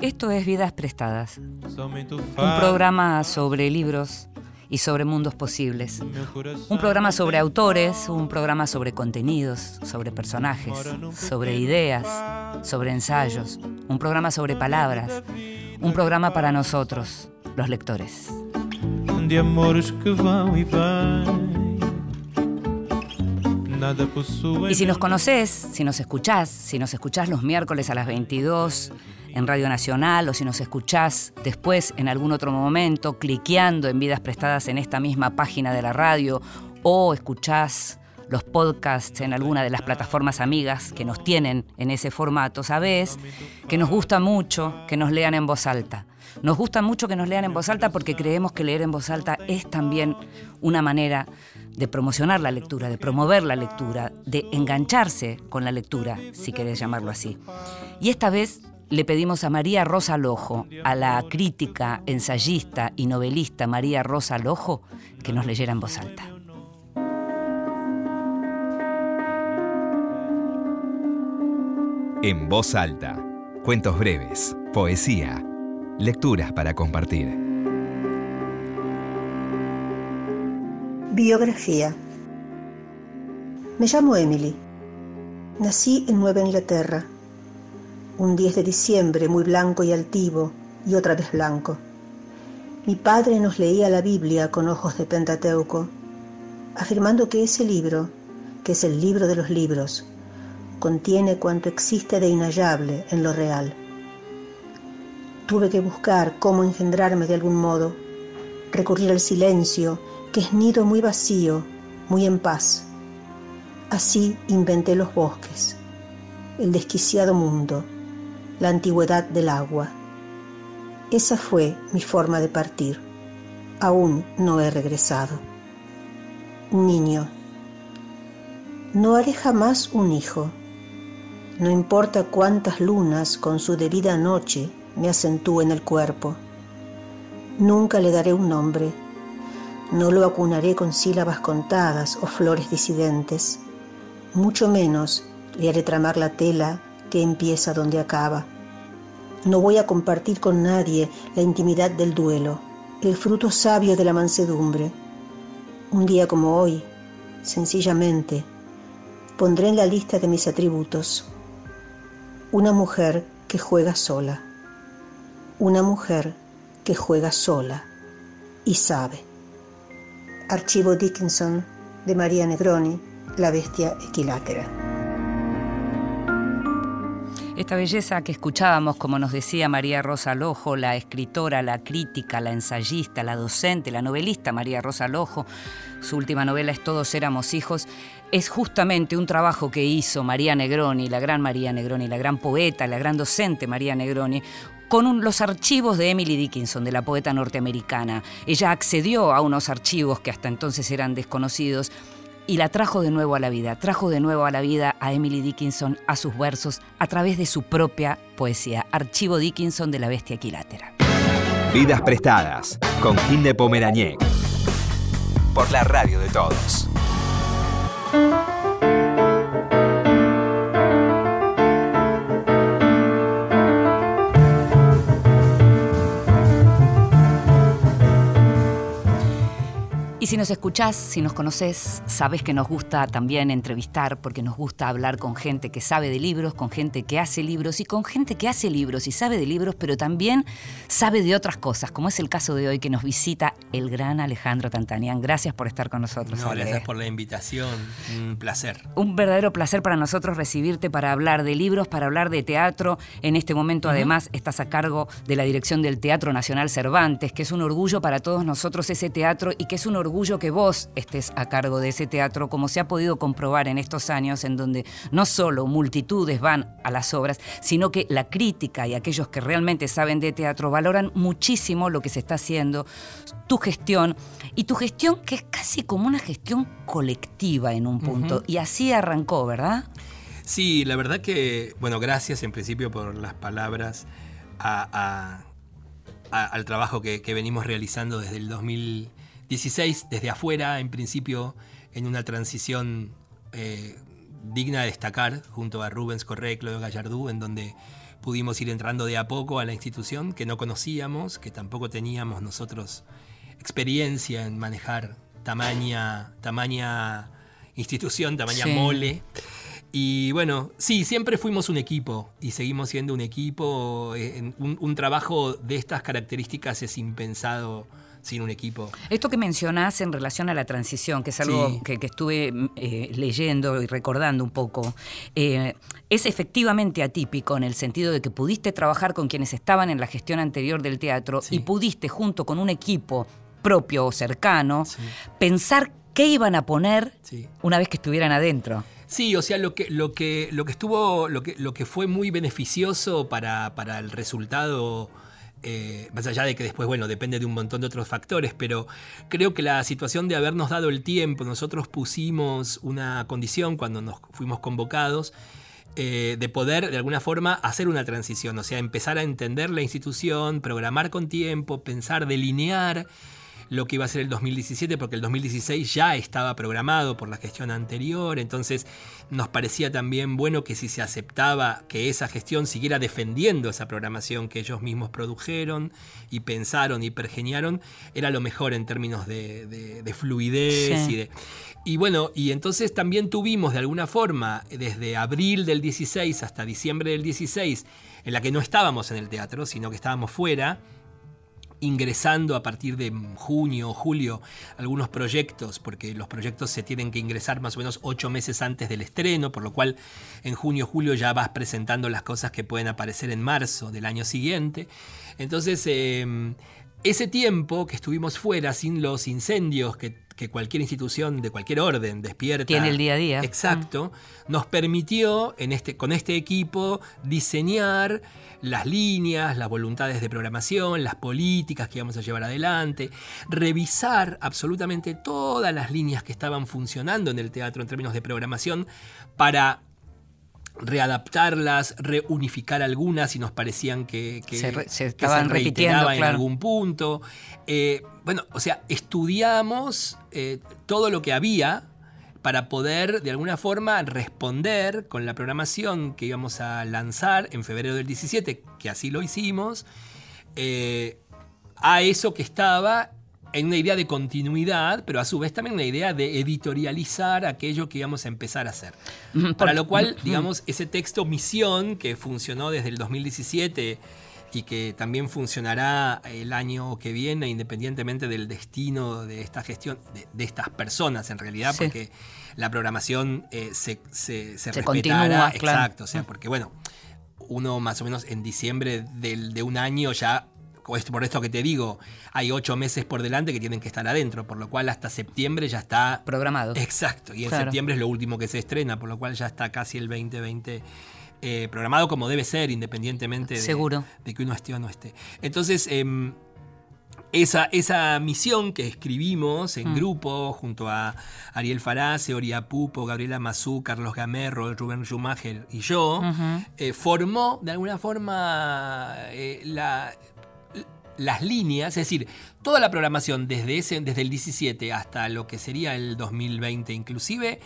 Esto es Vidas Prestadas, un programa sobre libros y sobre mundos posibles. Un programa sobre autores, un programa sobre contenidos, sobre personajes, sobre ideas, sobre ensayos, un programa sobre palabras, un programa para nosotros, los lectores. Y si nos conoces, si nos escuchás, si nos escuchás los miércoles a las 22 en Radio Nacional o si nos escuchás después en algún otro momento, cliqueando en vidas prestadas en esta misma página de la radio o escuchás los podcasts en alguna de las plataformas amigas que nos tienen en ese formato, sabés que nos gusta mucho que nos lean en voz alta. Nos gusta mucho que nos lean en voz alta porque creemos que leer en voz alta es también una manera de promocionar la lectura, de promover la lectura, de engancharse con la lectura, si querés llamarlo así. Y esta vez le pedimos a María Rosa Lojo, a la crítica, ensayista y novelista María Rosa Lojo, que nos leyera en voz alta. En voz alta, cuentos breves, poesía, lecturas para compartir. Biografía. Me llamo Emily. Nací en Nueva Inglaterra. Un 10 de diciembre muy blanco y altivo y otra vez blanco. Mi padre nos leía la Biblia con ojos de Pentateuco, afirmando que ese libro, que es el libro de los libros, contiene cuanto existe de inhallable en lo real. Tuve que buscar cómo engendrarme de algún modo, recurrir al silencio que es nido muy vacío, muy en paz. Así inventé los bosques, el desquiciado mundo, la antigüedad del agua. Esa fue mi forma de partir. Aún no he regresado. Niño, no haré jamás un hijo. No importa cuántas lunas con su debida noche me acentúen el cuerpo. Nunca le daré un nombre no lo acunaré con sílabas contadas o flores disidentes. Mucho menos le haré tramar la tela que empieza donde acaba. No voy a compartir con nadie la intimidad del duelo, el fruto sabio de la mansedumbre. Un día como hoy, sencillamente, pondré en la lista de mis atributos una mujer que juega sola, una mujer que juega sola y sabe. Archivo Dickinson de María Negroni, La bestia equilátera. Esta belleza que escuchábamos, como nos decía María Rosa Lojo, la escritora, la crítica, la ensayista, la docente, la novelista María Rosa Lojo, su última novela es Todos éramos hijos, es justamente un trabajo que hizo María Negroni, la gran María Negroni, la gran poeta, la gran docente María Negroni, con los archivos de Emily Dickinson, de la poeta norteamericana. Ella accedió a unos archivos que hasta entonces eran desconocidos y la trajo de nuevo a la vida, trajo de nuevo a la vida a Emily Dickinson, a sus versos, a través de su propia poesía. Archivo Dickinson de la Bestia Equilátera. Vidas prestadas con Gil de Pomerañec. Por la radio de todos. Y si nos escuchás, si nos conoces, sabes que nos gusta también entrevistar, porque nos gusta hablar con gente que sabe de libros, con gente que hace libros y con gente que hace libros y sabe de libros, pero también sabe de otras cosas, como es el caso de hoy que nos visita el gran Alejandro Tantanian. Gracias por estar con nosotros. No, gracias por la invitación. Un placer. Un verdadero placer para nosotros recibirte para hablar de libros, para hablar de teatro. En este momento, además, estás a cargo de la dirección del Teatro Nacional Cervantes, que es un orgullo para todos nosotros ese teatro y que es un orgullo orgullo que vos estés a cargo de ese teatro, como se ha podido comprobar en estos años, en donde no solo multitudes van a las obras, sino que la crítica y aquellos que realmente saben de teatro valoran muchísimo lo que se está haciendo, tu gestión, y tu gestión que es casi como una gestión colectiva en un punto. Y así arrancó, ¿verdad? Sí, la verdad que, bueno, gracias en principio por las palabras al trabajo que, que, venimos realizando desde el 2000. 16 desde afuera, en principio en una transición eh, digna de destacar junto a Rubens Correa y Claudio Gallardú, en donde pudimos ir entrando de a poco a la institución que no conocíamos, que tampoco teníamos nosotros experiencia en manejar tamaña, tamaña institución, tamaña mole. Y bueno, sí, siempre fuimos un equipo y seguimos siendo un equipo. Eh, un, trabajo de estas características es impensado sin un equipo. Esto que mencionás en relación a la transición, que es algo que, estuve eh, leyendo y recordando un poco, eh, es efectivamente atípico en el sentido de que pudiste trabajar con quienes estaban en la gestión anterior del teatro y pudiste, junto con un equipo propio o cercano, pensar qué iban a poner una vez que estuvieran adentro. Sí, o sea, lo que, lo que, lo que estuvo, lo que, lo que fue muy beneficioso para, el resultado, eh, más allá de que después, bueno, depende de un montón de otros factores, pero creo que la situación de habernos dado el tiempo, nosotros pusimos una condición cuando nos fuimos convocados, eh, de poder de alguna forma hacer una transición, o sea, empezar a entender la institución, programar con tiempo, pensar, delinear lo que iba a ser el 2017, porque el 2016 ya estaba programado por la gestión anterior, entonces nos parecía también bueno que si se aceptaba que esa gestión siguiera defendiendo esa programación que ellos mismos produjeron y pensaron y pergeniaron, era lo mejor en términos de, fluidez y de... Y bueno, y entonces también tuvimos de alguna forma, desde abril del 16 hasta diciembre del 16, en la que no estábamos en el teatro, sino que estábamos fuera, ingresando a partir de junio o julio algunos proyectos, porque los proyectos se tienen que ingresar más o menos ocho meses antes del estreno, por lo cual en junio o julio ya vas presentando las cosas que pueden aparecer en marzo del año siguiente. Entonces, em, ese tiempo que estuvimos fuera sin los incendios que que cualquier institución de cualquier orden despierta. Tiene el día a día. Exacto. Nos permitió en este, con este equipo diseñar las líneas, las voluntades de programación, las políticas que íbamos a llevar adelante, revisar absolutamente todas las líneas que estaban funcionando en el teatro en términos de programación para readaptarlas, reunificar algunas si nos parecían que, se, estaban repitiendo en algún punto. Eh, bueno, o sea, estudiamos eh, todo lo que había para poder de alguna forma responder con la programación que íbamos a lanzar en febrero del 17, que así lo hicimos, eh, a eso que estaba en una idea de continuidad, pero a su vez también una idea de editorializar aquello que íbamos a empezar a hacer. Para lo cual, digamos, ese texto Misión, que funcionó desde el 2017 y que también funcionará el año que viene, independientemente del destino de esta gestión, de, estas personas en realidad, porque la programación eh, se, se, se, respetará. Exacto, o sea, porque bueno, uno más o menos en diciembre del, de un año ya por esto que te digo, hay ocho meses por delante que tienen que estar adentro, por lo cual hasta septiembre ya está... Programado. Exacto, y en septiembre es lo último que se estrena, por lo cual ya está casi el 2020 eh, programado como debe ser, independientemente de, de, que uno esté o no esté. Entonces, em, esa, esa, misión que escribimos en mm. grupo junto a Ariel Farase, Oria Pupo, Gabriela Mazú, Carlos Gamerro, Rubén Schumacher y yo, eh, formó de alguna forma eh, la, las líneas, es decir, toda la programación desde, ese, desde el 17 hasta lo que sería el 2020 inclusive,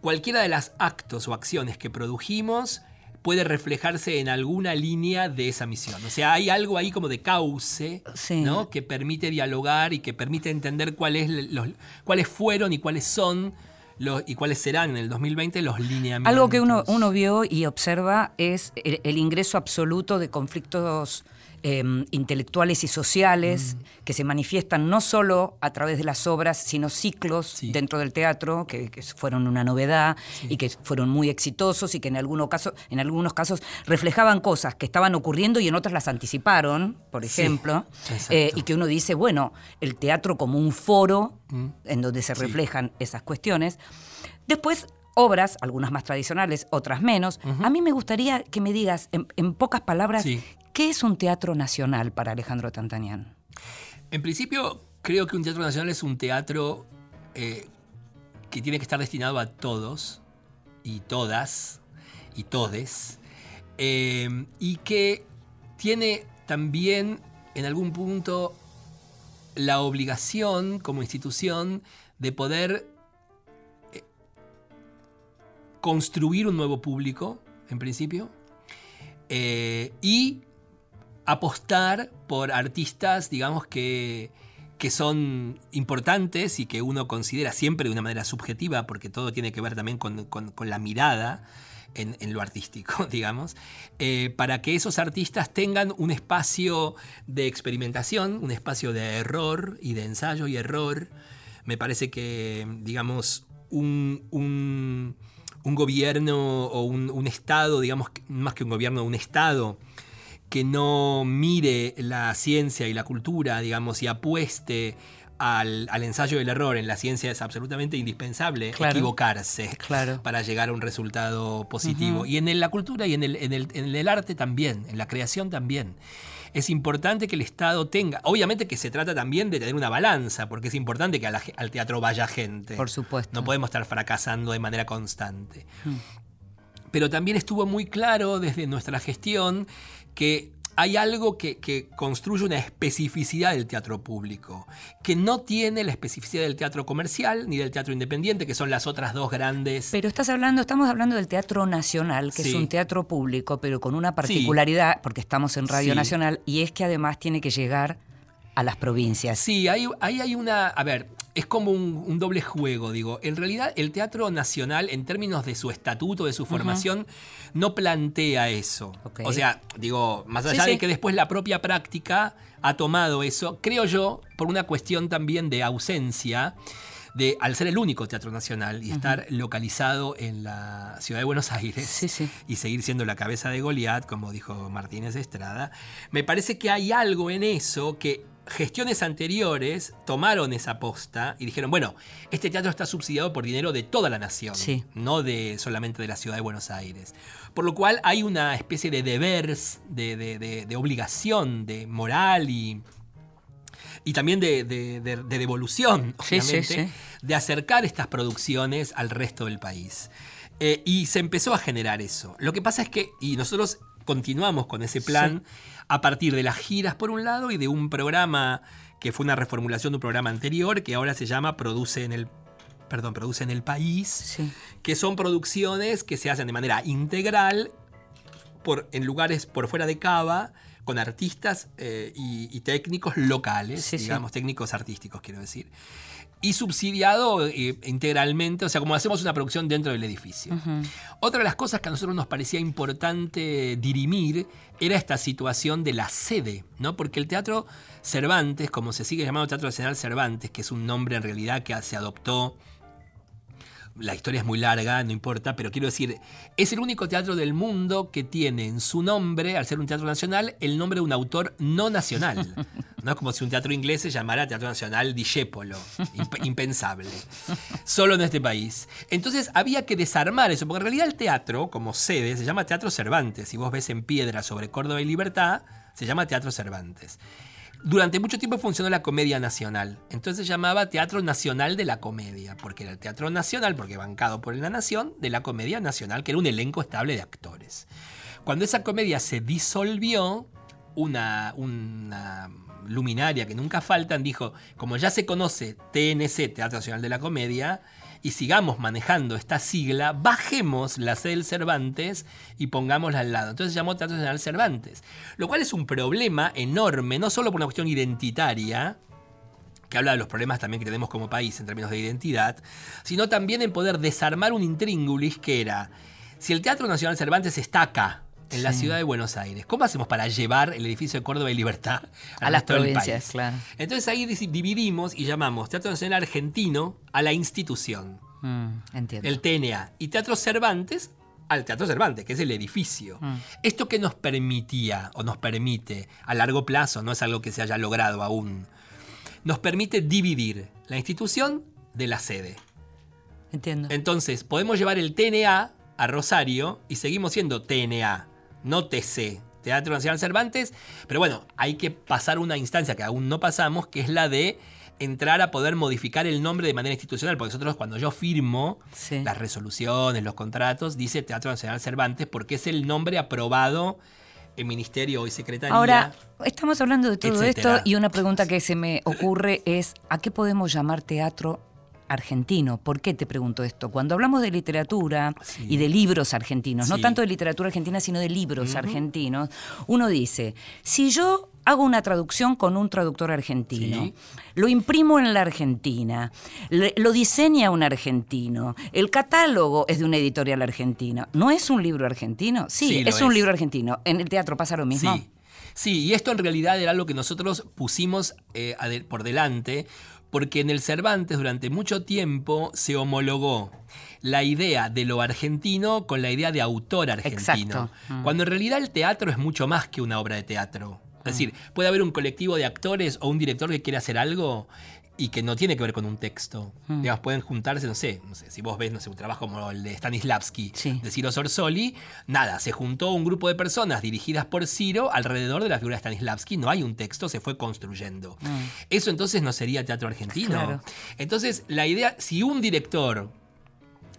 cualquiera de las actos o acciones que produjimos puede reflejarse en alguna línea de esa misión. O sea, hay algo ahí como de cauce, ¿no? Que permite dialogar y que permite entender cuáles, los, cuáles fueron y cuáles son los, y cuáles serán en el 2020 los lineamientos. Algo que uno, uno vio y observa es el ingreso absoluto de conflictos Em, intelectuales y sociales mm. que se manifiestan no solo a través de las obras, sino ciclos dentro del teatro que, fueron una novedad y que fueron muy exitosos y que en, algunos casos, en algunos casos reflejaban cosas que estaban ocurriendo y en otras las anticiparon, por ejemplo, eh, y que uno dice, bueno, el teatro como un foro mm. en donde se reflejan esas cuestiones. Después obras, algunas más tradicionales, otras menos. A mí me gustaría que me digas, en, pocas palabras, ¿qué es un teatro nacional para Alejandro Tantanian? En principio, creo que un teatro nacional es un teatro eh, que tiene que estar destinado a todos y todas y todes, eh, y que tiene también en algún punto la obligación como institución de poder construir un nuevo público, en principio, eh, y apostar por artistas, digamos, que, que son importantes y que uno considera siempre de una manera subjetiva, porque todo tiene que ver también con, la mirada en, lo artístico, digamos, eh, para que esos artistas tengan un espacio de experimentación, un espacio de error y de ensayo y error. Me parece que, digamos, un, un, gobierno o un, un, Estado, digamos, más que un gobierno, un Estado, que no mire la ciencia y la cultura, digamos, y apueste al, ensayo del error en la ciencia es absolutamente indispensable equivocarse para llegar a un resultado positivo. Y en la cultura y en el, en, el, arte también, en la creación también. Es importante que el Estado tenga, obviamente que se trata también de tener una balanza, porque es importante que al teatro vaya gente. Por supuesto. No podemos estar fracasando de manera constante. Mm. Pero también estuvo muy claro desde nuestra gestión que hay algo que, construye una especificidad del teatro público, que no tiene la especificidad del teatro comercial ni del teatro independiente, que son las otras dos grandes. Pero estás hablando, estamos hablando del teatro nacional, que es un teatro público, pero con una particularidad, porque estamos en Radio Nacional, y es que además tiene que llegar a las provincias. Sí, ahí hay, una. A ver, es como un, doble juego, digo. En realidad, el Teatro Nacional, en términos de su estatuto, de su formación, no plantea eso. O sea, digo, más allá de que después la propia práctica ha tomado eso, creo yo, por una cuestión también de ausencia. De, al ser el único teatro nacional y estar localizado en la ciudad de Buenos Aires y seguir siendo la cabeza de Goliat, como dijo Martínez Estrada, me parece que hay algo en eso que gestiones anteriores tomaron esa posta y dijeron, bueno, este teatro está subsidiado por dinero de toda la nación, no de solamente de la ciudad de Buenos Aires. Por lo cual hay una especie de devers, de, obligación, de moral y, y también de, devolución, obviamente, de acercar estas producciones al resto del país. Eh, y se empezó a generar eso. Lo que pasa es que, y nosotros continuamos con ese plan a partir de las giras por un lado y de un programa que fue una reformulación de un programa anterior que ahora se llama Produce en el perdón, Produce en el País, que son producciones que se hacen de manera integral por, en lugares por fuera de Cava con artistas eh, y, técnicos locales, digamos, técnicos artísticos, quiero decir y subsidiado eh, integralmente, o sea, como hacemos una producción dentro del edificio. Otra de las cosas que a nosotros nos parecía importante dirimir era esta situación de la sede, ¿no? Porque el Teatro Cervantes, como se sigue llamando Teatro Nacional Cervantes, que es un nombre en realidad que se adoptó la historia es muy larga, no importa, pero quiero decir, es el único teatro del mundo que tiene en su nombre, al ser un teatro nacional, el nombre de un autor no nacional. No es como si un teatro inglés se llamara Teatro Nacional Discepolo. impensable. Solo en este país. Entonces había que desarmar eso, porque en realidad el teatro, como sede, se llama Teatro Cervantes. Si vos ves en piedra sobre Córdoba y Libertad, se llama Teatro Cervantes. Durante mucho tiempo funcionó la Comedia Nacional. Entonces se llamaba Teatro Nacional de la Comedia, porque era el Teatro Nacional, porque bancado por la Nación, de la Comedia Nacional, que era un elenco estable de actores. Cuando esa comedia se disolvió, una, luminaria que nunca faltan dijo, como ya se conoce TNC, Teatro Nacional de la Comedia, y sigamos manejando esta sigla, bajemos la C del Cervantes y pongámosla al lado. Entonces se llamó Teatro Nacional Cervantes. Lo cual es un problema enorme, no solo por una cuestión identitaria, que habla de los problemas también que tenemos como país en términos de identidad, sino también en poder desarmar un intríngulis que era, si el Teatro Nacional Cervantes está acá, en la ciudad de Buenos Aires. ¿Cómo hacemos para llevar el edificio de Córdoba y Libertad a, las provincias? Claro. Entonces ahí dividimos y llamamos Teatro Nacional Argentino a la institución. Mm, entiendo. El TNA. Y Teatro Cervantes al Teatro Cervantes, que es el edificio. Mm. Esto que nos permitía o nos permite a largo plazo, no es algo que se haya logrado aún, nos permite dividir la institución de la sede. Entiendo. Entonces, podemos llevar el TNA a Rosario y seguimos siendo TNA no TC, Teatro Nacional Cervantes, pero bueno, hay que pasar una instancia que aún no pasamos, que es la de entrar a poder modificar el nombre de manera institucional, porque nosotros cuando yo firmo las resoluciones, los contratos, dice Teatro Nacional Cervantes, porque es el nombre aprobado en Ministerio y Secretaría. Ahora, estamos hablando de todo esto y una pregunta que se me ocurre es, ¿a qué podemos llamar teatro argentino. ¿Por qué te pregunto esto? Cuando hablamos de literatura y de libros argentinos, no tanto de literatura argentina, sino de libros argentinos, uno dice, si yo hago una traducción con un traductor argentino, Sí. lo imprimo en la Argentina, le- lo diseña un argentino, el catálogo es de una editorial argentina, ¿no es un libro argentino? Sí, lo es un libro argentino. ¿En el teatro pasa lo mismo? Sí. Sí, y esto en realidad era algo que nosotros pusimos eh, por delante, porque en el Cervantes durante mucho tiempo se homologó la idea de lo argentino con la idea de autor argentino. Mm. Cuando en realidad el teatro es mucho más que una obra de teatro. Es decir, puede haber un colectivo de actores o un director que quiere hacer algo y que no tiene que ver con un texto. Mm. Digamos, pueden juntarse, no sé, no sé, si vos ves, no sé, un trabajo como el de Stanislavski, Sí. de Ciro Sorsoli, nada, se juntó un grupo de personas dirigidas por Ciro alrededor de la figura de Stanislavski, no hay un texto, se fue construyendo. Eso entonces no sería teatro argentino. Claro. Entonces, la idea, si un director,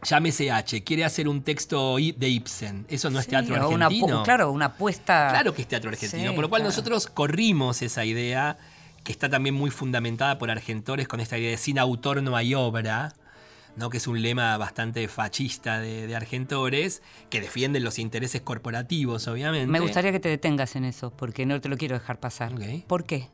llámese H, quiere hacer un texto de Ibsen, eso no es teatro una argentino. claro, una apuesta. Claro que es teatro argentino, Sí, por lo cual claro. nosotros corrimos esa idea, que está también muy fundamentada por argentores con esta idea de sin autor no hay obra, ¿no? que es un lema bastante fascista de, de argentores, que defienden los intereses corporativos, obviamente. Me gustaría que te detengas en eso, porque no te lo quiero dejar pasar. ¿Por qué?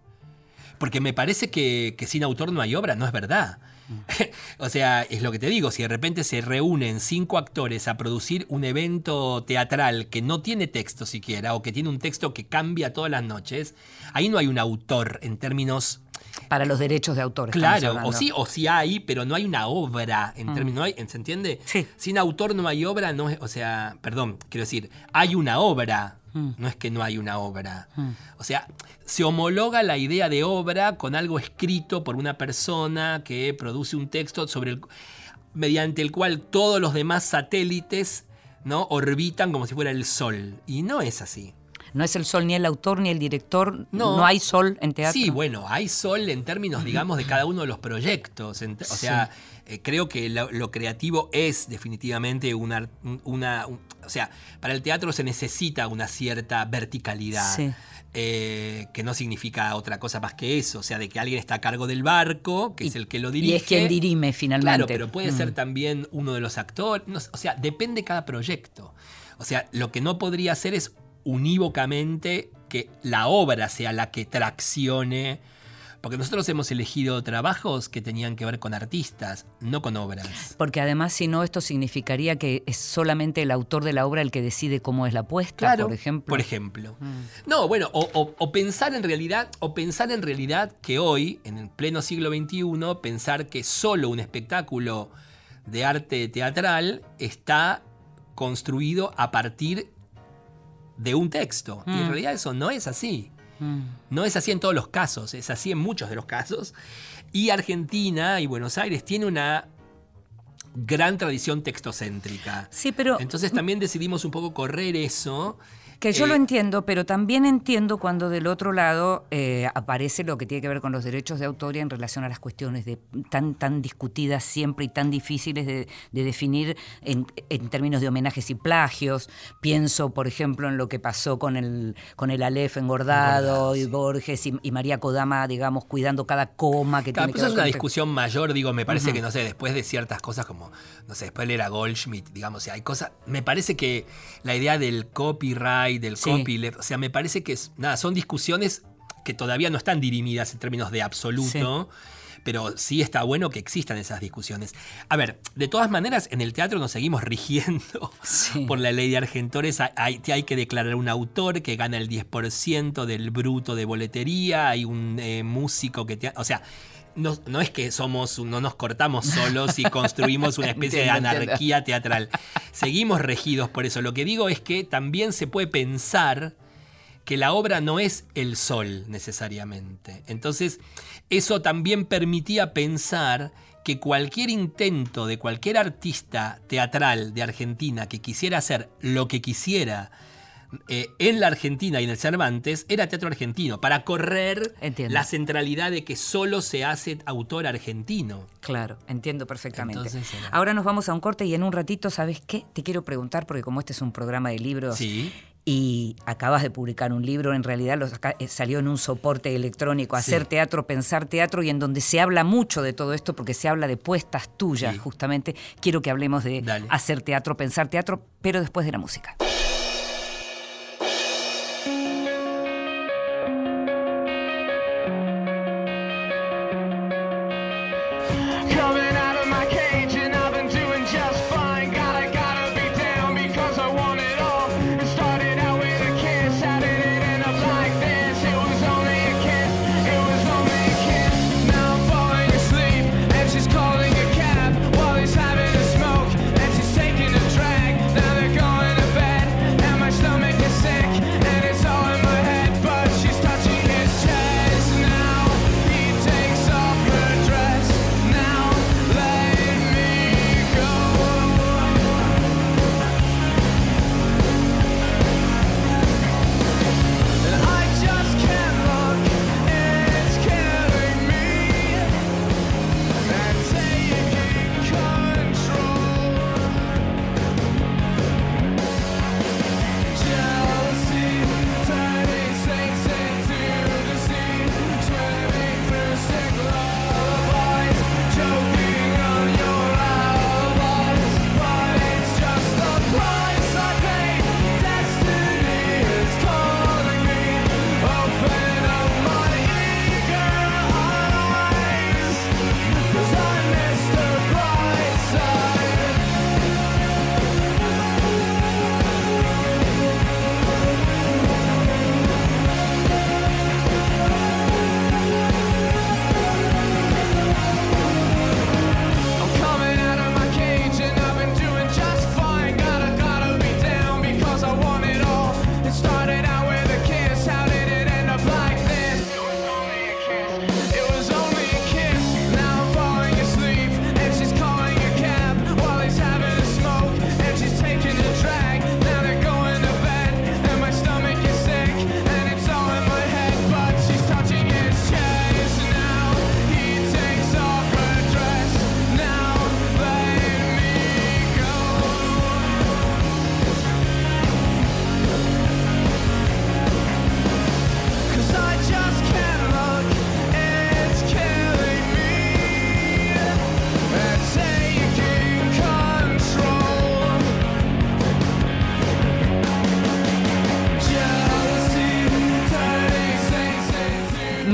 Porque me parece que, que sin autor no hay obra, no es verdad. o sea, es lo que te digo, si de repente se reúnen cinco actores a producir un evento teatral que no tiene texto siquiera, o que tiene un texto que cambia todas las noches, ahí no hay un autor en términos... Para los derechos de autor. Claro, o sí, o sí hay, pero no hay una obra en términos, no hay- ¿se entiende? Sí. Sin autor no hay obra, no es, o sea, perdón, quiero decir, hay una obra, no es que no hay una obra. O sea, se homologa la idea de obra con algo escrito por una persona que produce un texto sobre el, mediante el cual todos los demás satélites ¿no? orbitan como si fuera el sol. Y no es así. No es el sol ni el autor ni el director. No. No, hay sol en teatro. Sí, bueno, hay sol en términos, digamos, de cada uno de los proyectos. O sea, eh, creo que lo, lo creativo es definitivamente una, una- un- O sea, para el teatro se necesita una cierta verticalidad. Sí. Eh, que no significa otra cosa más que eso, o sea, de que alguien está a cargo del barco, que es el que lo Y dirige. es quien dirime finalmente. Claro, pero puede Mm. ser también uno de los actores. no o sea, depende cada proyecto. O sea, lo que no podría hacer es unívocamente que la obra sea la que traccione. Porque nosotros hemos elegido trabajos que tenían que ver con artistas, no con obras. Porque además, si no, esto significaría que es solamente el autor de la obra el que decide cómo es la puesta, Claro, por ejemplo. Por ejemplo. No, bueno, o, o- o pensar en realidad, o pensar en realidad que hoy, en el pleno siglo XXI, pensar que solo un espectáculo de arte teatral está construido a partir de un texto. Y en Mm. realidad eso no es así. Mm. No es así en todos los casos, es así en muchos de los casos. Y Argentina y Buenos Aires tiene una gran tradición textocéntrica. Sí, pero Entonces también decidimos un poco correr eso. Que yo eh, lo entiendo, pero también entiendo cuando del otro lado eh, aparece lo que tiene que ver con los derechos de autor en relación a las cuestiones de, tan, tan discutidas siempre y tan difíciles de, de definir en, en términos de homenajes y plagios. Pienso, por ejemplo, en lo que pasó con el, con el Aleph engordado Engordado, y sí. Borges y, y María Kodama, digamos, cuidando cada coma que Claro, tiene que eso ver es una discusión mayor, digo, me parece que, no sé, después de ciertas cosas como, no sé, después leer a Goldschmidt, digamos, o sea, hay cosas, me parece que la idea del copyright, del Sí. copyleft, o sea, me parece que, es, nada, son discusiones que todavía no están dirimidas en términos de absoluto. Pero sí está bueno que existan esas discusiones. A ver, de todas maneras, en el teatro nos seguimos rigiendo Sí. por la ley de argentores. Hay que declarar un autor que gana el 10% del bruto de boletería. Hay un eh, músico que... te- o sea, no, no es que somos, no nos cortamos solos y construimos una especie de entiendo. anarquía teatral. Seguimos regidos por eso. Lo que digo es que también se puede pensar que la obra no es el sol necesariamente. Entonces, eso también permitía pensar que cualquier intento de cualquier artista teatral de Argentina que quisiera hacer lo que quisiera eh, en la Argentina y en el Cervantes era teatro argentino, para correr Entiendo. la centralidad de que solo se hace autor argentino. Claro, entiendo perfectamente. Entonces era- Ahora nos vamos a un corte y en un ratito, ¿sabes qué? Te quiero preguntar, porque como este es un programa de libros, Sí. y acabas de publicar un libro, en realidad eh, salió en un soporte electrónico, hacer teatro, pensar teatro, y en donde se habla mucho de todo esto, porque se habla de puestas tuyas, justamente. Quiero que hablemos de hacer teatro, pensar teatro, pero después de la música.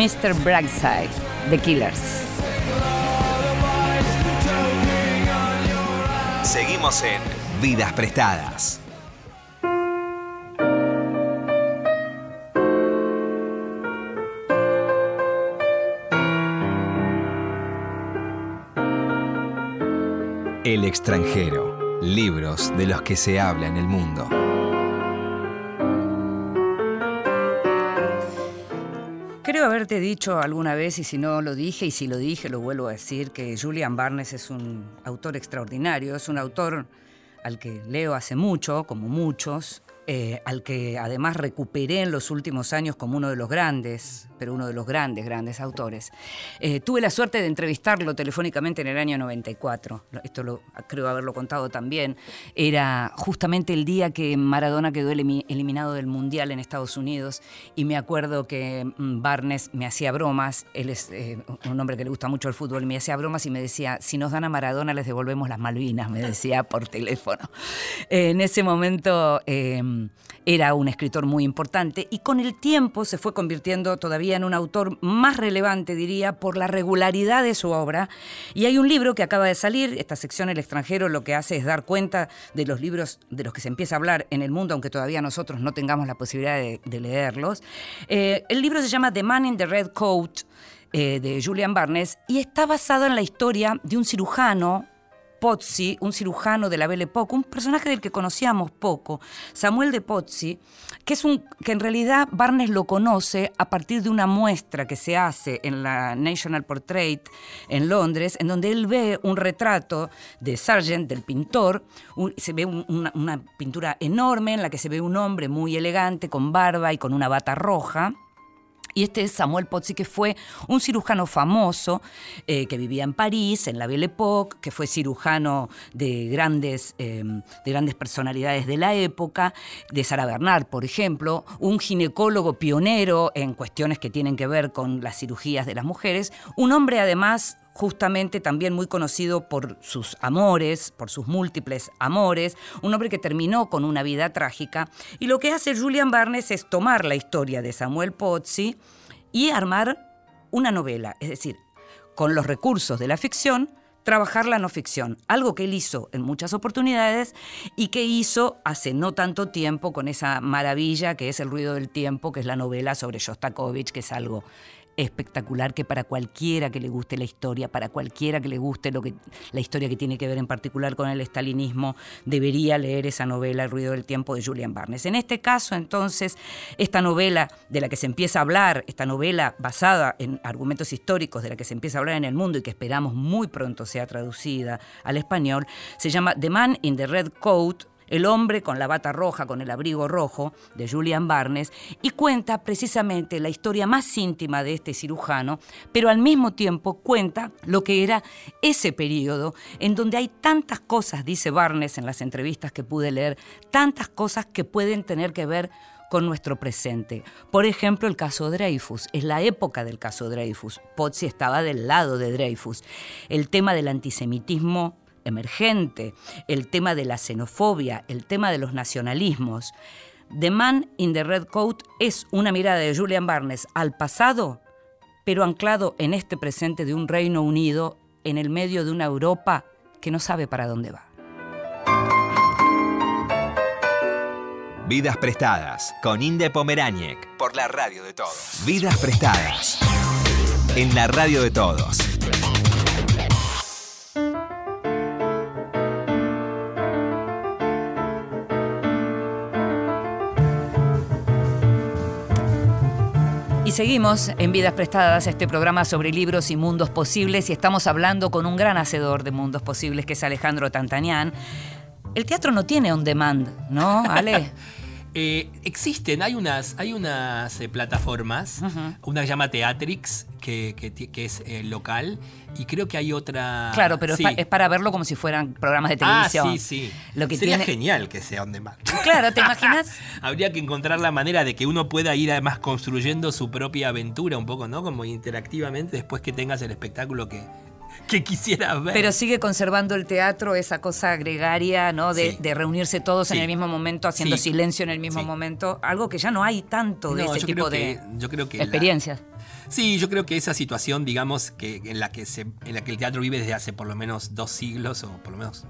Mr. Brightside, The Killers. Seguimos en Vidas Prestadas. El extranjero, libros de los que se habla en el mundo. Haberte dicho alguna vez, y si no lo dije, y si lo dije, lo vuelvo a decir, que Julian Barnes es un autor extraordinario, es un autor al que leo hace mucho, como muchos, eh, al que además recuperé en los últimos años como uno de los grandes, pero uno de los grandes, grandes autores. Eh, tuve la suerte de entrevistarlo telefónicamente en el año 94, esto lo, creo haberlo contado también, era justamente el día que Maradona quedó eliminado del Mundial en Estados Unidos y me acuerdo que mm, Barnes me hacía bromas, él es eh, un hombre que le gusta mucho el fútbol, me hacía bromas y me decía, si nos dan a Maradona les devolvemos las Malvinas, me decía por teléfono. en ese momento era un escritor muy importante y con el tiempo se fue convirtiendo todavía en un autor más relevante, diría, por la regularidad de su obra. Y hay un libro que acaba de salir, esta sección El extranjero lo que hace es dar cuenta de los libros de los que se empieza a hablar en el mundo, aunque todavía nosotros no tengamos la posibilidad de, leerlos. Eh, el libro se llama The Man in the Red Coat. Eh, de Julian Barnes y está basado en la historia de un cirujano Pozzi, un cirujano de la Belle Époque, un personaje del que conocíamos poco, Samuel de Pozzi, que es un que en realidad Barnes lo conoce a partir de una muestra que se hace en la National Portrait en Londres, en donde él ve un retrato de Sargent, del pintor, se ve una, una pintura enorme en la que se ve un hombre muy elegante con barba y con una bata roja Y este es Samuel Pozzi, que fue un cirujano famoso eh, que vivía en París, en la Belle Époque, que fue cirujano de grandes, eh, de grandes personalidades de la época, de Sara Bernard, por ejemplo, un ginecólogo pionero en cuestiones que tienen que ver con las cirugías de las mujeres, un hombre además justamente también muy conocido por sus amores, por sus múltiples amores, un hombre que terminó con una vida trágica. Y lo que hace Julian Barnes es tomar la historia de Samuel Pozzi y armar una novela, es decir, con los recursos de la ficción, trabajar la no ficción, algo que él hizo en muchas oportunidades y que hizo hace no tanto tiempo con esa maravilla que es El ruido del tiempo, que es la novela sobre Shostakovich, que es algo espectacular que para cualquiera que le guste la historia, para cualquiera que le guste lo que, la historia que tiene que ver en particular con el estalinismo, debería leer esa novela El ruido del tiempo de Julian Barnes. En este caso, entonces, esta novela de la que se empieza a hablar, esta novela basada en argumentos históricos de la que se empieza a hablar en el mundo y que esperamos muy pronto sea traducida al español, se llama The Man in the Red Coat el hombre con la bata roja, con el abrigo rojo, de Julian Barnes, y cuenta precisamente la historia más íntima de este cirujano, pero al mismo tiempo cuenta lo que era ese periodo en donde hay tantas cosas, dice Barnes en las entrevistas que pude leer, tantas cosas que pueden tener que ver con nuestro presente. Por ejemplo, el caso Dreyfus. Es la época del caso Dreyfus. Pozzi estaba del lado de Dreyfus. El tema del antisemitismo emergente, el tema de la xenofobia, el tema de los nacionalismos. The Man in the Red Coat es una mirada de Julian Barnes al pasado, pero anclado en este presente de un Reino Unido en el medio de una Europa que no sabe para dónde va. Vidas prestadas con Inde Pomeráñez por la radio de todos. Vidas prestadas en la radio de todos. Y seguimos en Vidas Prestadas, este programa sobre libros y mundos posibles, y estamos hablando con un gran hacedor de mundos posibles, que es Alejandro Tantanián. El teatro no tiene on demand, ¿no, Ale? Eh, existen, hay unas, hay unas eh, plataformas, una se llama Teatrix, que, es eh, local, y creo que hay otra... Claro, pero es, para verlo como si fueran programas de televisión. Ah, sí, sí. Lo que Sería genial que sea on demand. Claro, ¿te imaginas? Habría que encontrar la manera de que uno pueda ir además construyendo su propia aventura un poco, ¿no? Como interactivamente después que tengas el espectáculo que, que quisiera ver. Pero sigue conservando el teatro esa cosa gregaria, ¿no? De, reunirse todos en el mismo momento, haciendo silencio en el mismo momento. Algo que ya no hay tanto de ese tipo de yo creo que experiencias. Sí, yo creo que esa situación, digamos, que en la que se, en la que el teatro vive desde hace por lo menos dos siglos, o por lo menos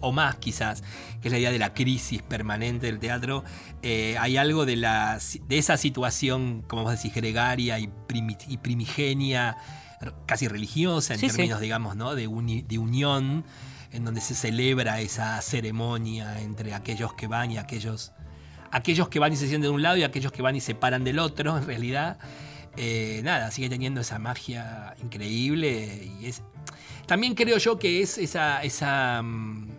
o más quizás, que es la idea de la crisis permanente del teatro, eh, hay algo de, la, de esa situación, como vos decís, gregaria y, y primigenia casi religiosa en términos, digamos, ¿no? de, de unión, en donde se celebra esa ceremonia entre aquellos que van y aquellos, aquellos que van y se sienten de un lado y aquellos que van y se paran del otro, en realidad. Eh, nada, sigue teniendo esa magia increíble y es... También creo yo que es esa... esa mm,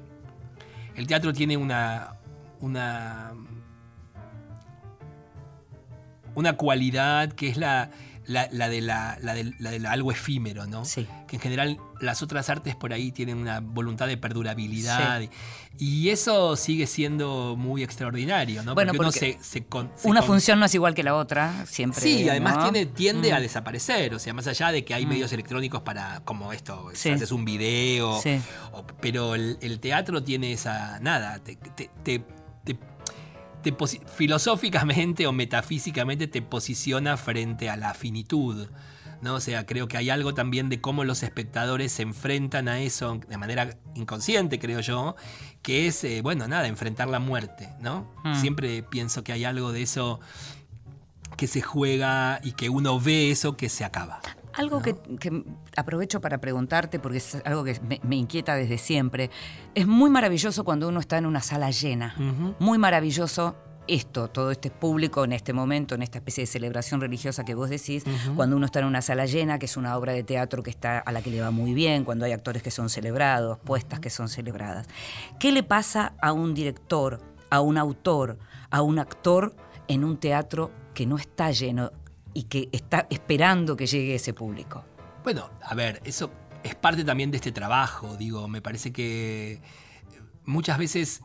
el teatro tiene una... una una cualidad que es la, la, de la, de algo efímero, ¿no? Sí. Que en general las otras artes por ahí tienen una voluntad de perdurabilidad. Y eso sigue siendo muy extraordinario, ¿no? Bueno, porque, una función no es igual que la otra, siempre. Sí, además tiene, tiende a mm. desaparecer. O sea, más allá de que hay mm. medios electrónicos para, como esto, haces un video. pero el, teatro tiene esa. Nada, te, te filosóficamente o metafísicamente te posiciona frente a la finitud. ¿No? O sea, creo que hay algo también de cómo los espectadores se enfrentan a eso de manera inconsciente, creo yo, que es, eh, bueno, nada, enfrentar la muerte, ¿no? Hmm. Siempre pienso que hay algo de eso que se juega y que uno ve eso que se acaba. Algo que, aprovecho para preguntarte, porque es algo que me, inquieta desde siempre, es muy maravilloso cuando uno está en una sala llena, muy maravilloso esto, todo este público en este momento, en esta especie de celebración religiosa que vos decís, cuando uno está en una sala llena, que es una obra de teatro que está a la que le va muy bien, cuando hay actores que son celebrados, puestas que son celebradas. ¿Qué le pasa a un director, a un autor, a un actor en un teatro que no está lleno y que está esperando que llegue ese público. Bueno, a ver, eso es parte también de este trabajo, digo, me parece que muchas veces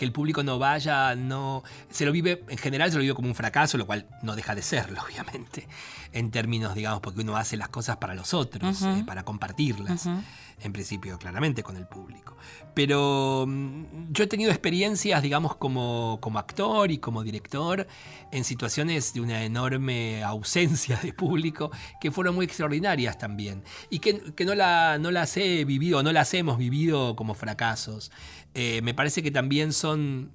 que el público no vaya, no. Se lo vive, en general se lo vive como un fracaso, lo cual no deja de serlo, obviamente. En términos, digamos, porque uno hace las cosas para los otros, eh, para compartirlas. En principio, claramente, con el público. Pero mm, yo he tenido experiencias, digamos, como, como actor y como director en situaciones de una enorme ausencia de público que fueron muy extraordinarias también. Y que, que no, la, no las he vivido, no las hemos vivido como fracasos. Eh, me parece que también son,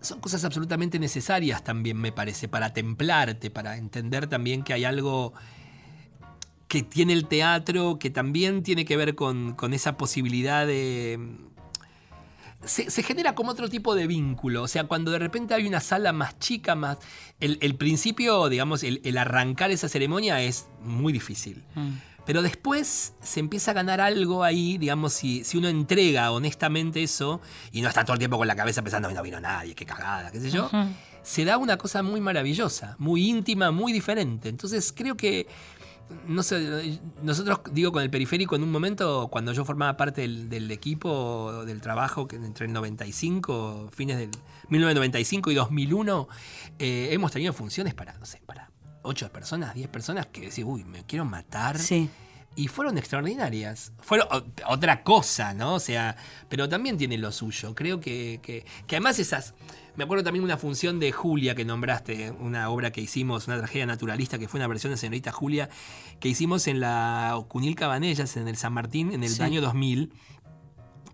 son cosas absolutamente necesarias también, me parece, para templarte, para entender también que hay algo que tiene el teatro, que también tiene que ver con, esa posibilidad de... Se, genera como otro tipo de vínculo, o sea, cuando de repente hay una sala más chica, más... El, principio, digamos, el, arrancar esa ceremonia es muy difícil. Mm. Pero después se empieza a ganar algo ahí, digamos, si, si uno entrega honestamente eso y no está todo el tiempo con la cabeza pensando, no vino nadie, qué cagada, qué sé yo, se da una cosa muy maravillosa, muy íntima, muy diferente. Entonces creo que, no sé, nosotros, digo, con el periférico, en un momento, cuando yo formaba parte del, equipo, del trabajo, que entre el 95, fines del 1995 y 2001, eh, hemos tenido funciones para, no sé, para ocho personas, diez personas que decís, uy, me quiero matar. Sí. Y fueron extraordinarias. Fueron otra cosa, ¿no? O sea, pero también tiene lo suyo. Creo que, que, además esas. Me acuerdo también una función de Julia que nombraste, una obra que hicimos, una tragedia naturalista, que fue una versión de Señorita Julia, que hicimos en la Cunil Cabanellas, en el San Martín, en el año 2000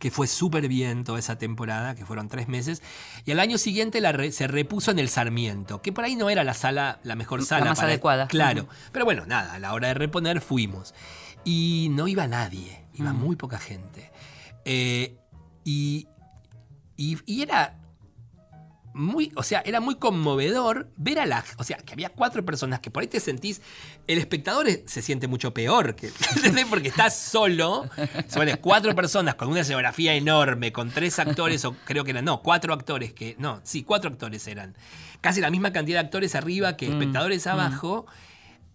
que fue súper bien toda esa temporada, que fueron tres meses. Y al año siguiente la se repuso en el Sarmiento, que por ahí no era la sala, la mejor sala. La más adecuada. Claro. Pero bueno, nada, a la hora de reponer fuimos. Y no iba nadie, iba muy poca gente. Eh, y, y, era muy, o sea, era muy conmovedor ver a la, o sea, que había cuatro personas que por ahí te sentís, el espectador se siente mucho peor, que, porque estás solo, son cuatro personas con una escenografía enorme, con tres actores, o creo que eran, no, cuatro actores que, no, sí, cuatro actores eran, casi la misma cantidad de actores arriba que mm, espectadores mm. abajo.